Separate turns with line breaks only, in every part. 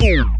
boom.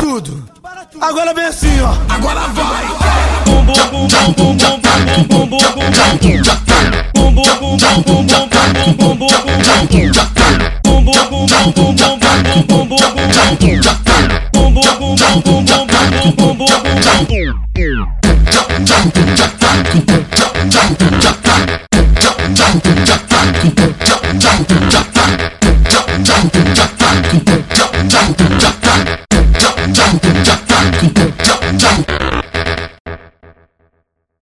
tudo.
Agora vem assim, ó. Agora vai.
Bum